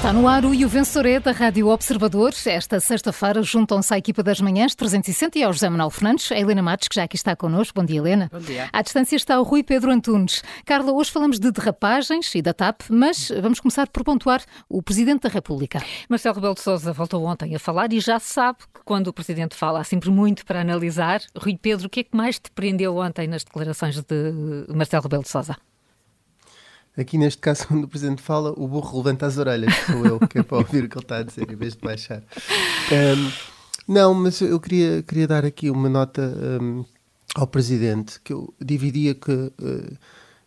Está no ar o E o Vencedor é da Rádio Observador. Esta sexta-feira juntam-se à equipa das manhãs 360 e ao José Manuel Fernandes, a Helena Matos, que já aqui está connosco. Bom dia, Helena. Bom dia. À distância está o Rui Pedro Antunes. Carla, hoje falamos de derrapagens e da TAP, mas vamos começar por pontuar o Presidente da República. Marcelo Rebelo de Sousa voltou ontem a falar e já sabe que quando o Presidente fala há sempre muito para analisar. Rui Pedro, o que é que mais te prendeu ontem nas declarações de Marcelo Rebelo de Sousa? Aqui neste caso, quando o Presidente fala, o burro levanta as orelhas, sou eu, que é para ouvir o que ele está a dizer, em vez de baixar. Um, não, mas eu queria, queria dar aqui uma nota um, ao Presidente, que eu dividia, que, uh,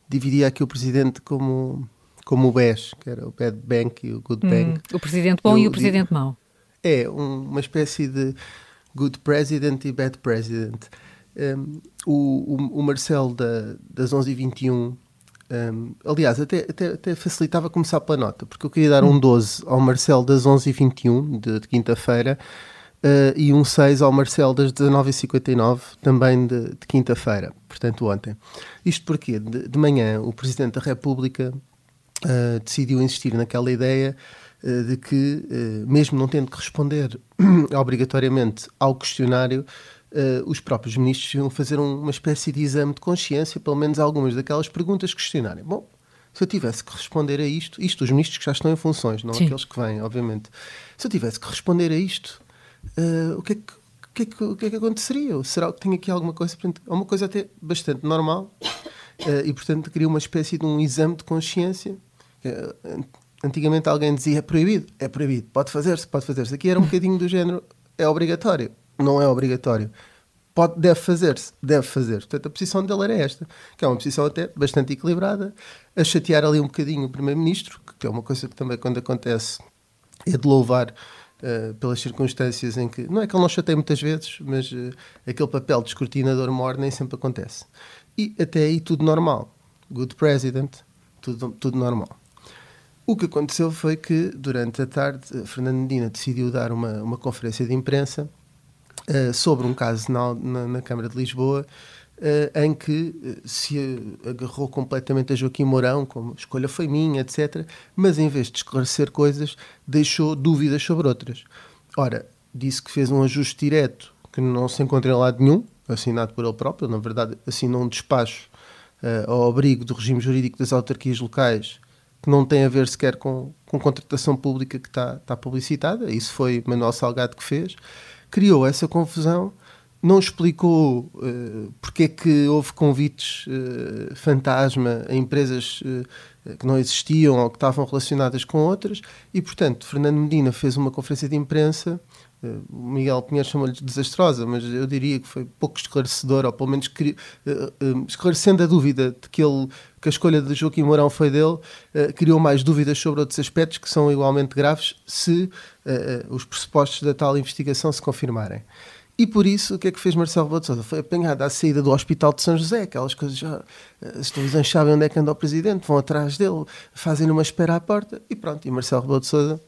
dividia aqui o Presidente como, como o BES, que era o Bad Bank e o Good hum, Bank. O Presidente bom eu, e o Presidente mau. É, um, uma espécie de Good President e Bad President. Um, o, o, o Marcelo da, das 11h21 um, aliás, até, até, até, facilitava começar pela nota, porque eu queria dar um 12 ao Marcel das 11h21, de, de quinta-feira, uh, e um 6 ao Marcel das 19h59, também de, de quinta-feira, portanto ontem. Isto porque, de, de manhã, o Presidente da República uh, decidiu insistir naquela ideia uh, de que, mesmo não tendo que responder obrigatoriamente ao questionário, uh, os próprios ministros iam fazer um, uma espécie de exame de consciência, pelo menos algumas daquelas perguntas questionarem. Bom, se eu tivesse que responder a isto, isto os ministros que já estão em funções, não Sim. aqueles que vêm, obviamente. Se eu tivesse que responder a isto, uh, o, que é que, o, que é que, o que é que aconteceria? Ou será que tenho aqui alguma coisa? É uma coisa até bastante normal uh, e, portanto, queria uma espécie de um exame de consciência. Uh, antigamente alguém dizia é proibido, é proibido, pode fazer-se, pode fazer-se. Aqui era um bocadinho do género, é obrigatório não é obrigatório. Pode, deve fazer-se, deve fazer. Portanto, a posição dele era esta, que é uma posição até bastante equilibrada, a chatear ali um bocadinho o Primeiro-Ministro, que é uma coisa que também, quando acontece, é de louvar uh, pelas circunstâncias em que. Não é que ele não chateie muitas vezes, mas uh, aquele papel de escrutinador mor nem sempre acontece. E até aí tudo normal. Good President, tudo, tudo normal. O que aconteceu foi que, durante a tarde, Fernando Medina decidiu dar uma, uma conferência de imprensa uh, sobre um caso na, na, na Câmara de Lisboa uh, em que eh, se agarrou completamente a Joaquim Mourão, como escolha foi minha, etc. Mas em vez de esclarecer coisas, deixou dúvidas sobre outras. Ora, disse que fez um ajuste direto que não se encontra em lado nenhum, assinado por ele próprio, na verdade assinou um despacho uh, ao abrigo do regime jurídico das autarquias locais que não tem a ver sequer com, com contratação pública que está, está publicitada, isso foi Manuel Salgado que fez, criou essa confusão, não explicou uh, porque é que houve convites uh, fantasma a empresas uh, que não existiam ou que estavam relacionadas com outras. E, portanto, Fernando Medina fez uma conferência de imprensa o Miguel Pinheiro chamou-lhe desastrosa, mas eu diria que foi pouco esclarecedora, ou pelo menos esclarecendo a dúvida de que, ele, que a escolha de Joaquim Mourão foi dele, criou mais dúvidas sobre outros aspectos que são igualmente graves se os pressupostos da tal investigação se confirmarem. E por isso, o que é que fez Marcelo Rebelo de? Foi apanhado à saída do Hospital de São José, aquelas coisas já... As televisões sabem onde é que anda o Presidente, vão atrás dele, fazem uma espera à porta e pronto. E Marcelo Rebelo de Sousa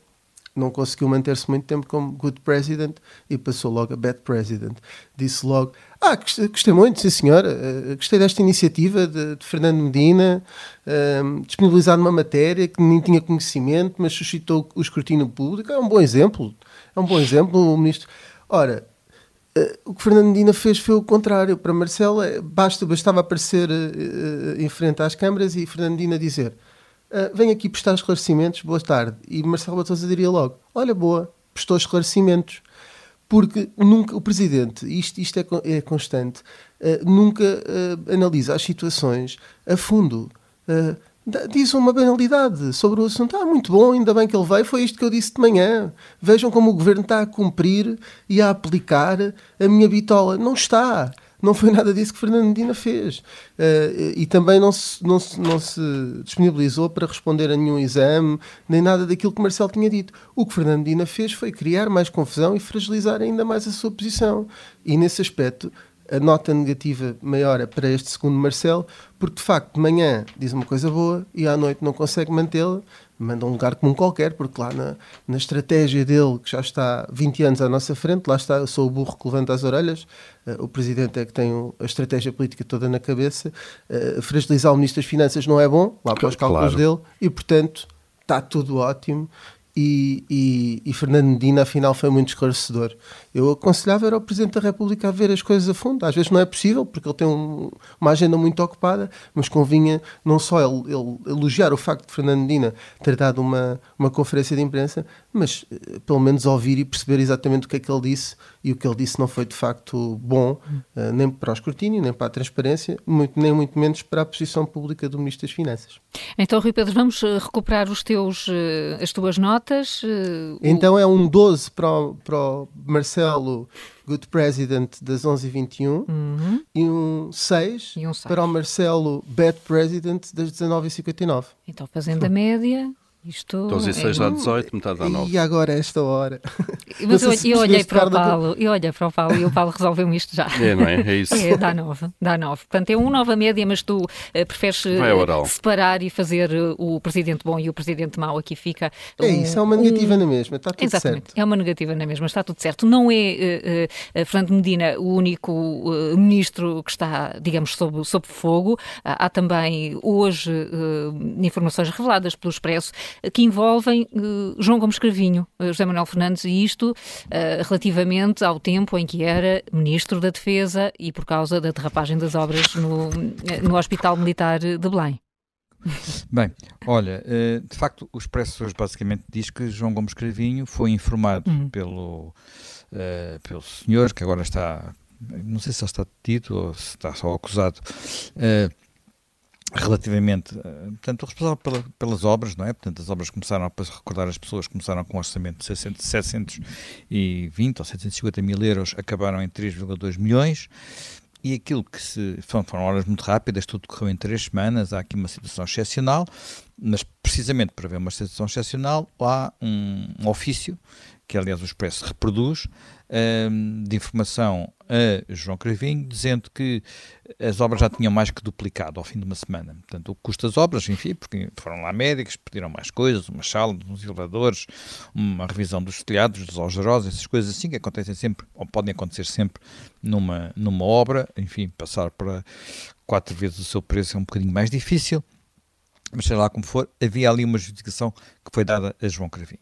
não conseguiu manter-se muito tempo como good president e passou logo a bad president. Disse logo: Ah, gostei muito, sim senhora, uh, gostei desta iniciativa de, de Fernando Medina, uh, disponibilizar uma matéria que nem tinha conhecimento, mas suscitou o escrutínio público. É um bom exemplo. É um bom exemplo, o ministro. Ora, uh, o que Fernando Medina fez foi o contrário. Para Marcelo, basta, bastava aparecer eh, em frente às câmaras e Fernando Medina dizer Uh, venho aqui prestar esclarecimentos, boa tarde. E Marcelo Batosa diria logo: Olha, boa, prestou esclarecimentos. Porque nunca o Presidente, isto, isto é, é constante, uh, nunca uh, analisa as situações a fundo. diz uma banalidade sobre o assunto. Ah, muito bom, ainda bem que ele veio, foi isto que eu disse de manhã. Vejam como o Governo está a cumprir e a aplicar a minha bitola. Não está não foi nada disso que Fernando Medina fez. Uh, e também não se, não, se, não se disponibilizou para responder a nenhum exame, nem nada daquilo que Marcelo tinha dito. O que Fernando Medina fez foi criar mais confusão e fragilizar ainda mais a sua posição. E nesse aspecto, a nota negativa maior é para este segundo Marcelo, porque de facto de manhã diz uma coisa boa e à noite não consegue mantê-la, manda um lugar comum qualquer, porque lá na, na estratégia dele, que já está 20 anos à nossa frente, lá está, eu sou o burro que levanta as orelhas, uh, o Presidente é que tem a estratégia política toda na cabeça, uh, fragilizar o Ministro das Finanças não é bom, lá para os cálculos claro. dele, e portanto está tudo ótimo e, e, e, Fernando Medina, afinal, foi muito esclarecedor. Eu aconselhava era o Presidente da República a ver as coisas a fundo. Às vezes não é possível, porque ele tem um, uma agenda muito ocupada, mas convinha não só ele, ele, elogiar o facto de Fernando Medina ter dado uma, uma conferência de imprensa, mas eh, pelo menos ouvir e perceber exatamente o que é que ele disse. E o que ele disse não foi de facto bom, uh, nem para o escrutínio, nem para a transparência, muito, nem muito menos para a posição pública do Ministro das Finanças. Então, Rui Pedro, vamos eh, recuperar os teus, as tuas notas então é um 12 para o, para o Marcelo Good President das 11h21 uhum. e, um 6 e um 6 para o Marcelo Bad President das 19h59. Então, fazendo a média, isto 12 e 6 é... dá 18, metade dá 9. E agora, esta hora? Mas eu, eu olhei para o Paulo, eu olhei para o Paulo e o Paulo resolveu-me isto já. É, não é? É isso. É, dá 9, dá 9. Portanto, é um nova média, mas tu uh, preferes uh, separar e fazer uh, o presidente bom e o presidente mau. Aqui fica. Um, é isso, é uma negativa um... na mesma, está tudo Exatamente, certo. é uma negativa na mesma, está tudo certo. Não é Fernando Medina o único ministro que está, digamos, sob, sob fogo. há também hoje informações reveladas pelo Expresso que envolvem uh, João Gomes Cravinho, uh, José Manuel Fernandes, e isto uh, relativamente ao tempo em que era Ministro da Defesa e por causa da derrapagem das obras no, no Hospital Militar de Belém. Bem, olha, de facto, o Expresso hoje basicamente diz que João Gomes Cravinho foi informado uhum. pelo, uh, pelo senhor, que agora está, não sei se ele está detido ou se está só acusado, uh, relativamente, eh, portanto, o responsável pela, pelas obras, não é? Portanto, as obras começaram, para recordar as pessoas, começaram com um orçamento de 600, 720 ou 750 mil euros, acabaram em 3,2 milhões, e aquilo que se, foram, foram horas muito rápidas, tudo correu em três semanas, há aqui uma situação excepcional, mas precisamente para ver uma situação excepcional, há um, um ofício, que aliás o Expresso reproduz, um, de informação a João Cravinho, dizendo que as obras já tinham mais que duplicado ao fim de uma semana. Portanto, o custo das obras, enfim, porque foram lá médicos, pediram mais coisas, umas salas, uns elevadores, uma revisão dos telhados, dos algerosos, essas coisas assim que acontecem sempre, ou podem acontecer sempre numa, numa obra, enfim, passar para quatro vezes o seu preço é um bocadinho mais difícil, mas sei lá como for, havia ali uma justificação que foi dada a João Cravinho.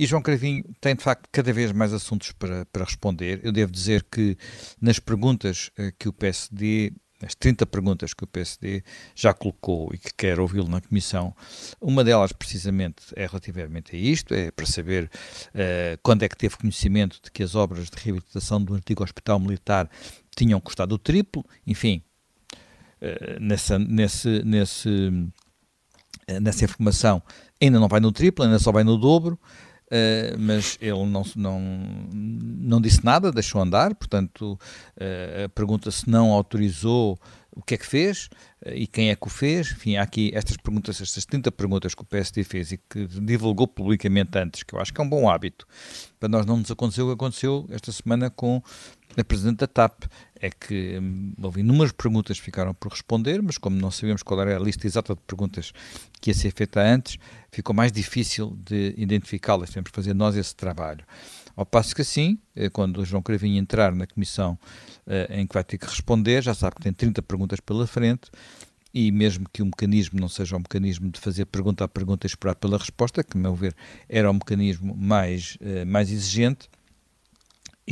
E João Cravinho tem, de facto, cada vez mais assuntos para, para responder. Eu devo dizer que nas perguntas eh, que o PSD as 30 perguntas que o PSD já colocou e que quer ouvi-lo na Comissão, uma delas precisamente é relativamente a isto, é para saber uh, quando é que teve conhecimento de que as obras de reabilitação do antigo Hospital Militar tinham custado o triplo, enfim, uh, nessa, nesse, nesse, uh, nessa informação ainda não vai no triplo, ainda só vai no dobro, Uh, mas ele não, não, não disse nada, deixou andar, portanto, uh, pergunta se não autorizou o que é que fez uh, e quem é que o fez. Enfim, há aqui estas perguntas, estas 30 perguntas que o PSD fez e que divulgou publicamente antes, que eu acho que é um bom hábito. Para nós não nos aconteceu o que aconteceu esta semana com a Presidente da TAP é que hum, houve inúmeras perguntas que ficaram por responder, mas como não sabíamos qual era a lista exata de perguntas que ia ser feita antes, ficou mais difícil de identificá-las. Temos que fazer nós esse trabalho. Ao passo que assim, quando o João Cravinho entrar na comissão eh, em que vai ter que responder, já sabe que tem 30 perguntas pela frente, e mesmo que o mecanismo não seja um mecanismo de fazer pergunta a pergunta e esperar pela resposta, que, a meu ver, era o um mecanismo mais, uh, mais exigente,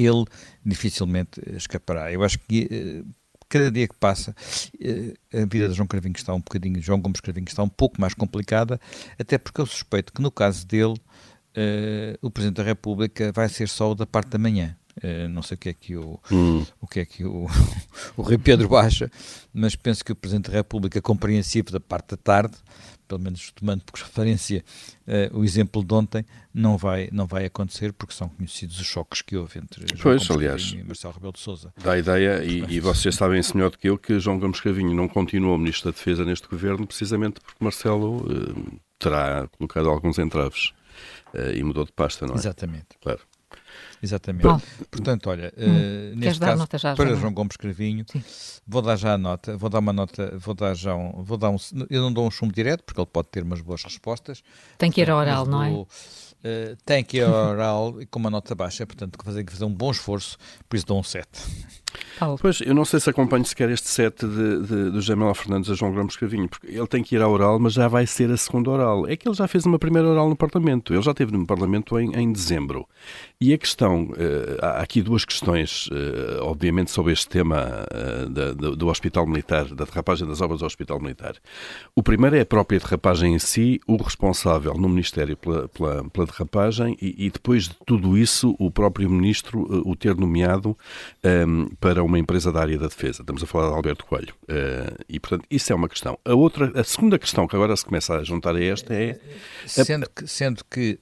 ele dificilmente escapará. Eu acho que uh, cada dia que passa, uh, a vida de João Cravinho está um bocadinho, João Gomes Cravinho está um pouco mais complicada, até porque eu suspeito que no caso dele, o Presidente da República vai ser só o da parte da manhã. Uh, não sei o que é que o, hum. o, que é que o, o Rei Pedro acha, mas penso que o Presidente da República, compreensivo da parte da tarde, pelo menos tomando por referência uh, o exemplo de ontem, não vai, não vai acontecer porque são conhecidos os choques que houve entre João pois, aliás, e Marcelo Rebelo de Sousa. Dá a ideia, e, e vocês sabem melhor do que eu, que João Gomes Cavinho não continuou Ministro da Defesa neste governo precisamente porque Marcelo uh, terá colocado alguns entraves e mudou de pasta, não é? Exatamente. Claro. Exatamente. Bom. Portanto, olha, hum. uh, neste caso, já, para João Gomes Cravinho, Sim. vou dar já a nota, vou dar uma nota, vou dar já um, vou dar um, eu não dou um chumbo direto, porque ele pode ter umas boas respostas. Tem que ir ao oral, não é? Uh, tem que ir ao oral com uma nota baixa, portanto, fazer, fazer um bom esforço, por isso dou um 7. Pois, eu não sei se acompanho sequer este set de, de, do Jamel Fernandes a João Gomes Cravinho, porque ele tem que ir à oral, mas já vai ser a segunda oral. É que ele já fez uma primeira oral no Parlamento. Ele já esteve no Parlamento em, em dezembro. E a questão, uh, há aqui duas questões, uh, obviamente, sobre este tema uh, da, do, do, Hospital Militar, da derrapagem das obras do Hospital Militar. O primeiro é a própria derrapagem em si, o responsável no Ministério pela, pela, pela derrapagem e, e, depois de tudo isso, o próprio Ministro o ter nomeado um, ehm, para uma empresa da área da defesa. Estamos a falar de Alberto Coelho. e, portanto, isso é uma questão. A outra, a segunda questão que agora se começa a juntar a esta é... Sendo que, sendo que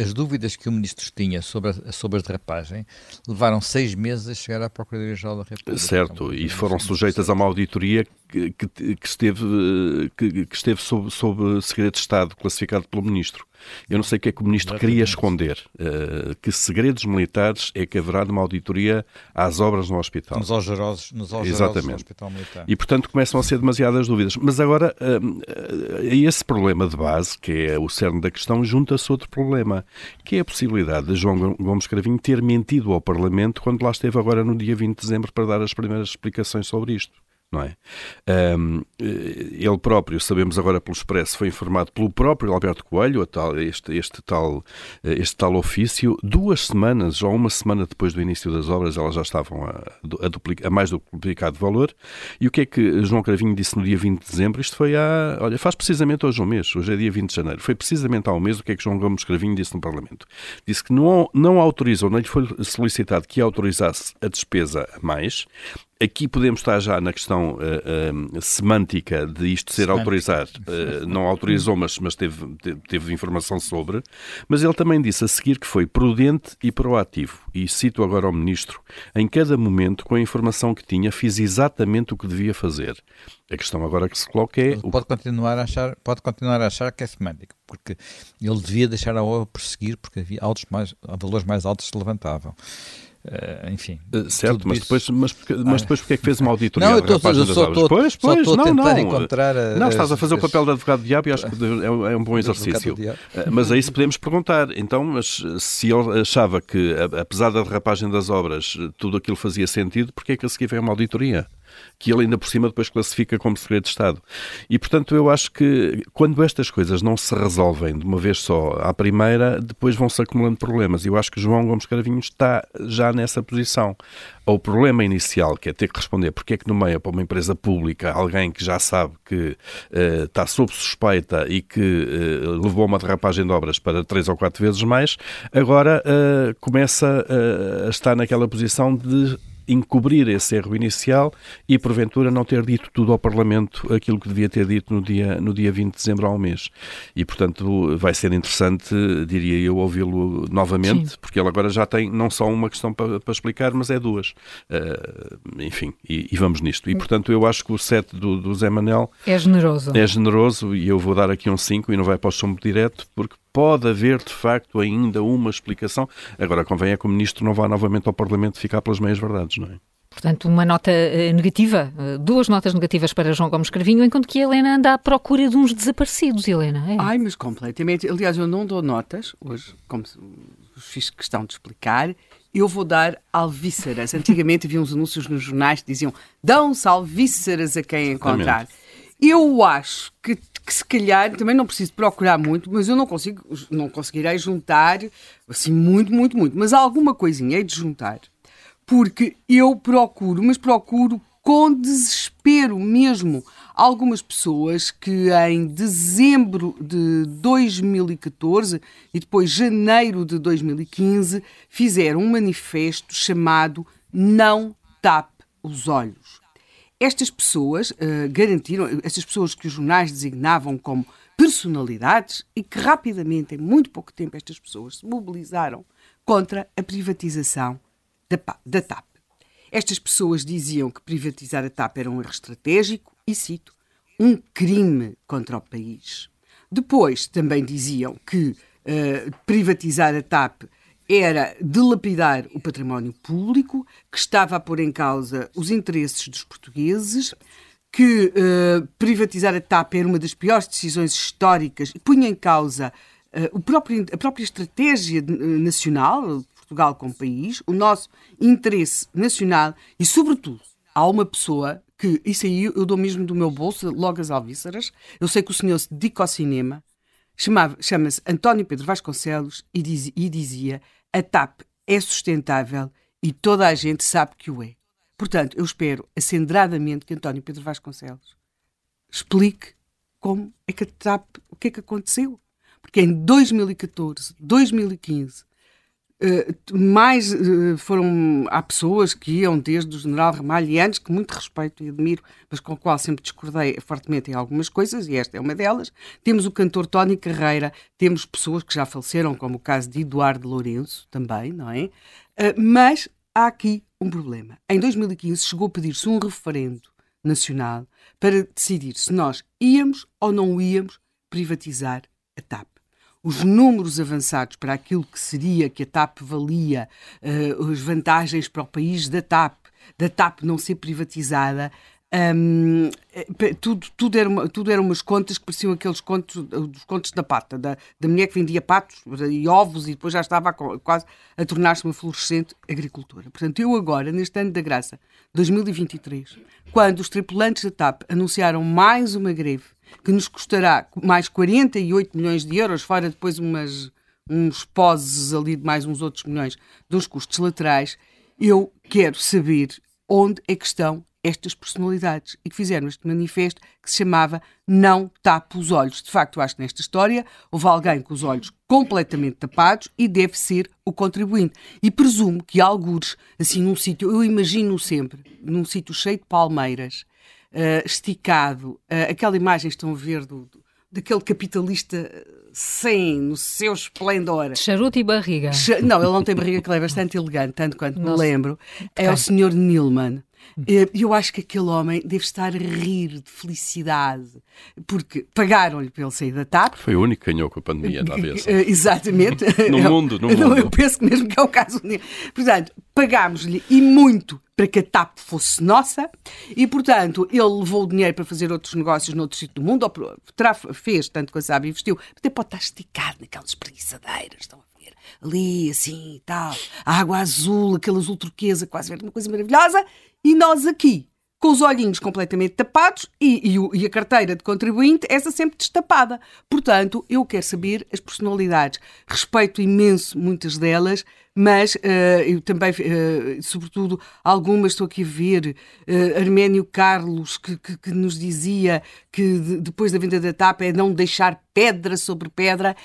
as dúvidas que o Ministro tinha sobre a, sobre a derrapagem levaram seis meses a chegar à Procuradoria-Geral da República. Certo, e foram sujeitas a uma auditoria que, que, esteve, que, que esteve sob, sob segredo de Estado classificado pelo Ministro. Eu não sei o que é que o Ministro Exatamente. queria esconder. Uh, que segredos militares é que haverá numa auditoria às obras no hospital? Nos algerosos, nos algerosos do Hospital Militar. E, portanto, começam a ser demasiadas dúvidas. Mas agora, uh, a esse problema de base, que é o cerne da questão, junta-se outro problema, que é a possibilidade de João Gomes Cravinho ter mentido ao Parlamento quando lá esteve agora no dia 20 de dezembro para dar as primeiras explicações sobre isto não é? Um, ele próprio, sabemos agora pelo Expresso, foi informado pelo próprio Alberto Coelho, tal, este, este, tal, este tal ofício, duas semanas ou uma semana depois do início das obras, elas já estavam a, a, duplica, a mais do duplicado valor. E o que é que João Cravinho disse no dia 20 de dezembro? Isto foi há, olha, faz precisamente hoje um mês, hoje é dia 20 de janeiro, foi precisamente há um mês o que é que João Gomes Cravinho disse no Parlamento. Disse que não, não autorizou, não lhe foi solicitado que autorizasse a despesa a mais, Aqui podemos estar já na questão uh, uh, semântica de isto ser autorizado. Uh, não autorizou, mas, mas teve, teve informação sobre. Mas ele também disse a seguir que foi prudente e proativo. E cito agora ao Ministro: em cada momento, com a informação que tinha, fiz exatamente o que devia fazer. A questão agora que se coloca é. Pode continuar a achar, pode continuar a achar que é semântico, porque ele devia deixar a obra prosseguir, porque havia altos mais, valores mais altos se levantavam. Uh, enfim. Uh, certo, mas depois, mas, mas depois porque é que fez uma auditoria não, eu tô, eu só estou pois, pois, só não, não. encontrar... A, não, estás a fazer as, o papel de advogado diabo e acho que é, é um bom exercício. Uh, mas aí se podemos perguntar, então, mas se ele achava que, apesar da derrapagem das obras, tudo aquilo fazia sentido, porque é que a seguir veio uma auditoria? Que ele ainda por cima depois classifica como segredo de Estado. E, portanto, eu acho que quando estas coisas não se resolvem de uma vez só à primeira, depois vão-se acumulando problemas. E eu acho que João Gomes Caravinho está já nessa posição. O problema inicial, que é ter que responder porque é que nomeia para uma empresa pública alguém que já sabe que uh, está sob suspeita e que uh, levou uma derrapagem de obras para três ou quatro vezes mais, agora uh, começa a estar naquela posição de encobrir esse erro inicial e, porventura, não ter dito tudo ao Parlamento aquilo que devia ter dito no dia, no dia 20 de dezembro ao mês. E, portanto, vai ser interessante, diria eu, ouvi-lo novamente, Sim. porque ele agora já tem não só uma questão para, para explicar, mas é duas. Uh, enfim, e, e, vamos nisto. E, portanto, eu acho que o set do, do Zé Manel... É generoso. É generoso e eu vou dar aqui um 5 e não vai para o chumbo direto, porque pode haver, de facto, ainda uma explicação. Agora, convém é que o Ministro não vá novamente ao Parlamento ficar pelas meias-verdades, não é? Portanto, uma nota uh, negativa, uh, duas notas negativas para João Gomes Cravinho, enquanto que a Helena anda à procura de uns desaparecidos, Helena. É? Ai, mas completamente. Aliás, eu não dou notas, hoje, como fiz questão de explicar, eu vou dar alvíceras. Antigamente havia uns anúncios nos jornais que diziam dão-se alvíceras a quem encontrar. Exatamente. Eu acho que que se calhar também não preciso procurar muito, mas eu não consigo, não conseguirei juntar assim muito, muito, muito, mas alguma coisinha é de juntar, porque eu procuro, mas procuro com desespero mesmo. Algumas pessoas que em dezembro de 2014 e depois janeiro de 2015 fizeram um manifesto chamado Não Tape os Olhos. Estas pessoas uh, garantiram, estas pessoas que os jornais designavam como personalidades e que rapidamente, em muito pouco tempo, estas pessoas se mobilizaram contra a privatização da, da TAP. Estas pessoas diziam que privatizar a TAP era um erro estratégico e, cito, um crime contra o país. Depois também diziam que uh, privatizar a TAP era dilapidar o património público, que estava a pôr em causa os interesses dos portugueses, que uh, privatizar a TAP era uma das piores decisões históricas e punha em causa uh, próprio, a própria estratégia de, uh, nacional. Portugal como país, o nosso interesse nacional e, sobretudo, há uma pessoa que, isso aí eu dou mesmo do meu bolso, logo as alvíceras, eu sei que o senhor se dedica ao cinema, chama-se António Pedro Vasconcelos e, diz, e dizia a TAP é sustentável e toda a gente sabe que o é. Portanto, eu espero acendradamente que António Pedro Vasconcelos explique como é que a TAP, o que é que aconteceu. Porque em 2014, 2015, Uh, mais uh, foram há pessoas que iam desde o general Ramalhianos, que muito respeito e admiro, mas com o qual sempre discordei fortemente em algumas coisas, e esta é uma delas. Temos o cantor Tony Carreira, temos pessoas que já faleceram, como o caso de Eduardo Lourenço, também, não é? Uh, mas há aqui um problema. Em 2015 chegou a pedir-se um referendo nacional para decidir se nós íamos ou não íamos privatizar a TAP os números avançados para aquilo que seria que a TAP valia, uh, as vantagens para o país da TAP, da TAP não ser privatizada, um, eh, tudo, tudo, era uma, tudo eram umas contas que pareciam aqueles contos, dos contos da pata, da, da mulher que vendia patos e ovos e depois já estava a, quase a tornar-se uma florescente agricultora. Portanto, eu agora, neste ano da graça, 2023, quando os tripulantes da TAP anunciaram mais uma greve que nos custará mais 48 milhões de euros, fora depois umas, uns poses ali de mais uns outros milhões dos custos laterais, eu quero saber onde é que estão estas personalidades e que fizeram este manifesto que se chamava Não Tape os Olhos. De facto, acho que nesta história houve alguém com os olhos completamente tapados e deve ser o contribuinte. E presumo que algures, assim, num sítio, eu imagino sempre, num sítio cheio de palmeiras, uh, esticado, uh, aquela imagem estão a ver do, do, daquele capitalista sem no seu esplendor. Charuto e barriga. Não, ele não tem barriga, que ele é bastante elegante, tanto quanto Nossa. me lembro. É o Sr. Nilman. Eh, eu acho que aquele homem deve estar a rir de felicidade, porque pagaram-lhe pelo sair da TAP. Foi o único que ganhou com a pandemia na aviação. Exatamente. no mundo, no mundo. Eu penso que mesmo que é o caso dele. Portanto, pagámos-lhe e muito para que a TAP fosse nossa e, portanto, ele levou o dinheiro para fazer outros negócios noutro sítio do mundo, ou fez, tanto que a sabe, investiu. Até pode estar esticado naquelas preguiçadeiras, estão a? Ali, assim, e tal. A água azul, aquele azul turquesa, quase verde, uma coisa maravilhosa. E nós aqui, com os olhinhos completamente tapados e, e, e, a carteira de contribuinte, essa sempre destapada. Portanto, eu quero saber as personalidades. Respeito imenso muitas delas, mas uh, eu também, uh, sobretudo, algumas estou aqui a ver. Uh, Arménio Carlos, que, que, que, nos dizia que de, depois da venda da TAP é não deixar pedra sobre pedra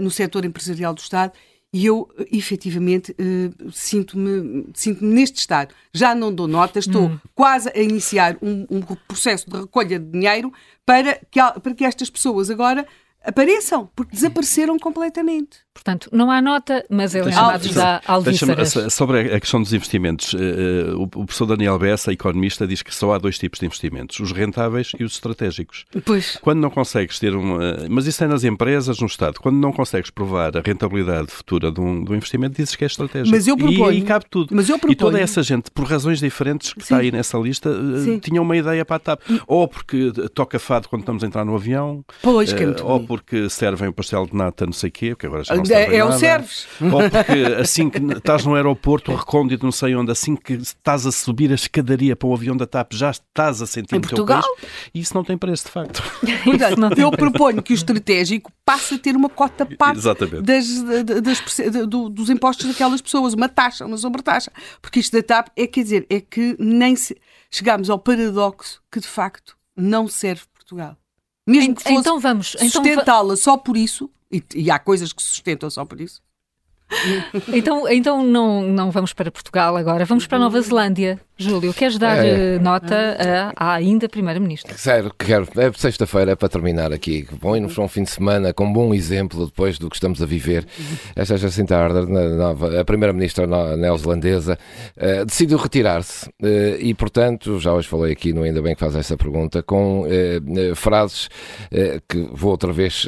no setor empresarial do Estado. E eu, efetivamente, uh, sinto-me sinto neste estado. Já não dou notas, estou hum. quase a iniciar um, um, processo de recolha de dinheiro para que, para que estas pessoas agora apareçam, porque desapareceram completamente. Portanto, não há nota, mas ele Matos dá alvíceras. Sobre a questão dos investimentos, eh, o professor Daniel Bessa, economista, diz que só há dois tipos de investimentos, os rentáveis e os estratégicos. Pois. Quando não consegues ter um... Eh, mas isso é nas empresas, no Estado. Quando não consegues provar a rentabilidade futura de um, de um investimento, dizes que é estratégico. Mas eu proponho... E aí cabe tudo. Mas eu proponho... E toda essa gente, por razões diferentes que Sim. está aí nessa lista, Sim. tinha uma ideia para a TAP. Ou porque toca fado quando estamos a entrar no avião, pois, que é ou porque servem o pastel de nata não sei o quê, porque agora já não é, é o serve serves. Ou porque assim que estás no aeroporto recôndito, não sei onde, assim que estás a subir a escadaria para o avião da TAP, já estás a sentir em no Portugal? teu país. E isso não tem preço, de facto. Portanto, eu proponho que o estratégico passe a ter uma cota parte das, das, das, dos impostos daquelas pessoas, uma taxa, uma sobretaxa. Porque isto da TAP é, quer dizer, é que nem se... chegamos ao paradoxo que de facto não serve Portugal. Mesmo que fosse então vamos, então sustentá-la só por isso, e, e, há coisas que se sustentam só por isso, então, então não, não vamos para Portugal agora, vamos para Nova Zelândia. Júlio, queres dar é. Eh, nota à, ainda Primeira-Ministra? Sério, quero. É sexta-feira é para terminar aqui. Bom, irmos para um fim de semana com um bom exemplo depois do que estamos a viver. Esta Jacinta Ardern, a Primeira-Ministra neozelandesa, uh, decidiu retirar-se uh, e, portanto, já hoje falei aqui, não ainda bem que faz essa pergunta, com uh, frases que vou outra vez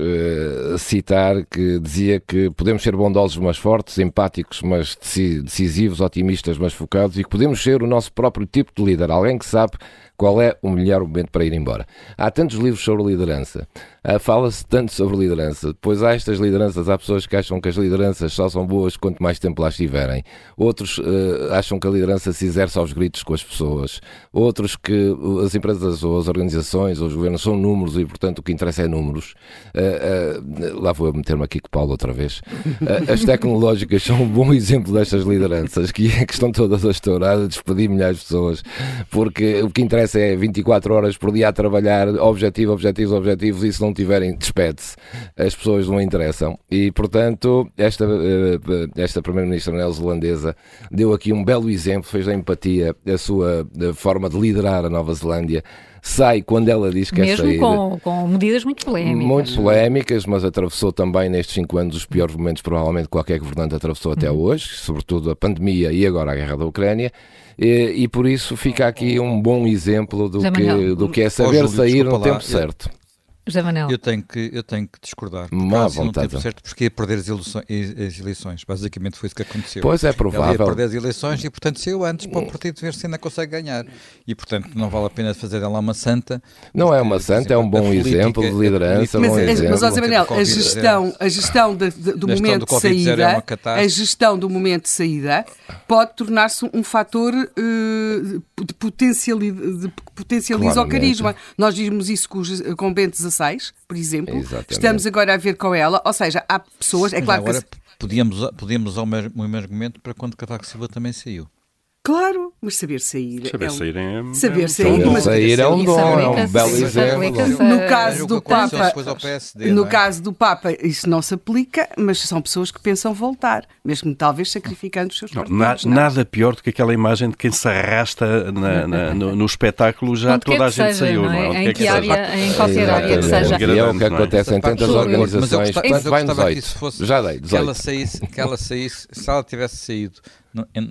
citar, que dizia que podemos ser bondosos mas fortes, empáticos mas decisivos, otimistas mas focados e que podemos ser o nosso próprio tipo de líder, alguém que sabe qual é o melhor momento para ir embora. Há tantos livros sobre liderança, uh, fala-se tanto sobre liderança, depois há estas lideranças, há pessoas que acham que as lideranças só são boas quanto mais tempo lá estiverem, outros uh, acham que a liderança se exerce aos gritos com as pessoas, outros que as empresas ou as organizações ou os governos são números e, portanto, o que interessa é números. Uh, lá vou meter-me aqui com o Paulo outra vez. as tecnológicas são um bom exemplo destas lideranças, que, que estão todas a estourar, a despedir milhares de pessoas, porque o que interessa é 24 horas por dia a trabalhar, objetivo, objetivos, objetivos, e se não tiverem, despede-se. As pessoas não interessam. E, portanto, esta, eh, esta Primeira-Ministra neozelandesa deu aqui um belo exemplo, fez da empatia a sua forma de liderar a Nova Zelândia sai quando ela diz que Mesmo é sair. Com, com medidas muito polémicas. Muito polémicas, mas atravessou também nestes cinco anos os piores momentos, provavelmente qualquer governante atravessou até uhum. hoje, sobretudo a pandemia e agora a guerra da Ucrânia. E, e, por isso fica aqui um bom exemplo do, que, do que é saber Júlio, sair no tempo certo. José Manel. Eu tenho que, eu tenho que discordar. Má vontade. Não certo porque ia perder as eleições, as eleições. Basicamente foi isso que aconteceu. Pois é provável. Ela ia perder as eleições e, portanto, saiu antes para o partido ver se ainda consegue ganhar. E, portanto, não vale a pena fazer dela uma santa. Não é uma santa, é um bom exemplo de liderança. Mas, bom mas, exemplo. mas José Manel, a gestão, a gestão de, de, do momento de é saída, é a gestão do momento de saída pode tornar-se um fator uh, de potencializa, potencializa o carisma. Nós vimos isso com, com Bento XVI, por exemplo. Exatamente. Estamos agora a ver com ela, ou seja, há pessoas. É claro agora, que. Podíamos, podíamos usar o mesmo, o mesmo argumento para quando Cavaco Silva também saiu. Claro, mas saber sair. Saber é um... sair é. Saber é sair, mas... sair é um dom, é um belo exemplo. No caso do Papa, PSD, no é? caso do Papa, isso não se aplica, mas são pessoas que pensam voltar, mesmo talvez sacrificando os seus não, partidos, na, Nada pior do que aquela imagem de quem se arrasta na, na, no, no, espetáculo já Onde toda a gente seja, saiu, não é? Não é? Em, que área, em qualquer área que seja. E é o que acontece em tantas organizações. Quanto vai nos oito? Já dei, 18. Que ela saísse, que ela saísse, se ela tivesse saído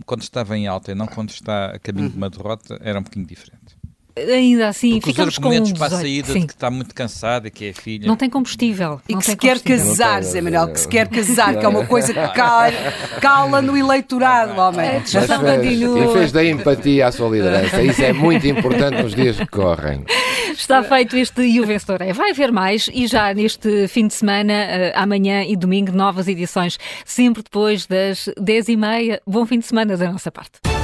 quando estava em alta e não quando está a caminho de uma derrota, era um pouquinho diferente. Ainda assim, Porque ficamos os argumentos com para a saída sim. de que está muito cansada, que é a filha. Não tem combustível. E não que se quer casar, Zé Manuel, que se quer casar, que é uma coisa que cala, cala no eleitorado, homem. E fez da empatia à sua liderança. Isso é muito importante nos dias que correm. Está feito este E o Vencedor é. Vai haver mais e já neste fim de semana, uh, amanhã e domingo, novas edições, sempre depois das 10h30. Bom fim de semana da nossa parte.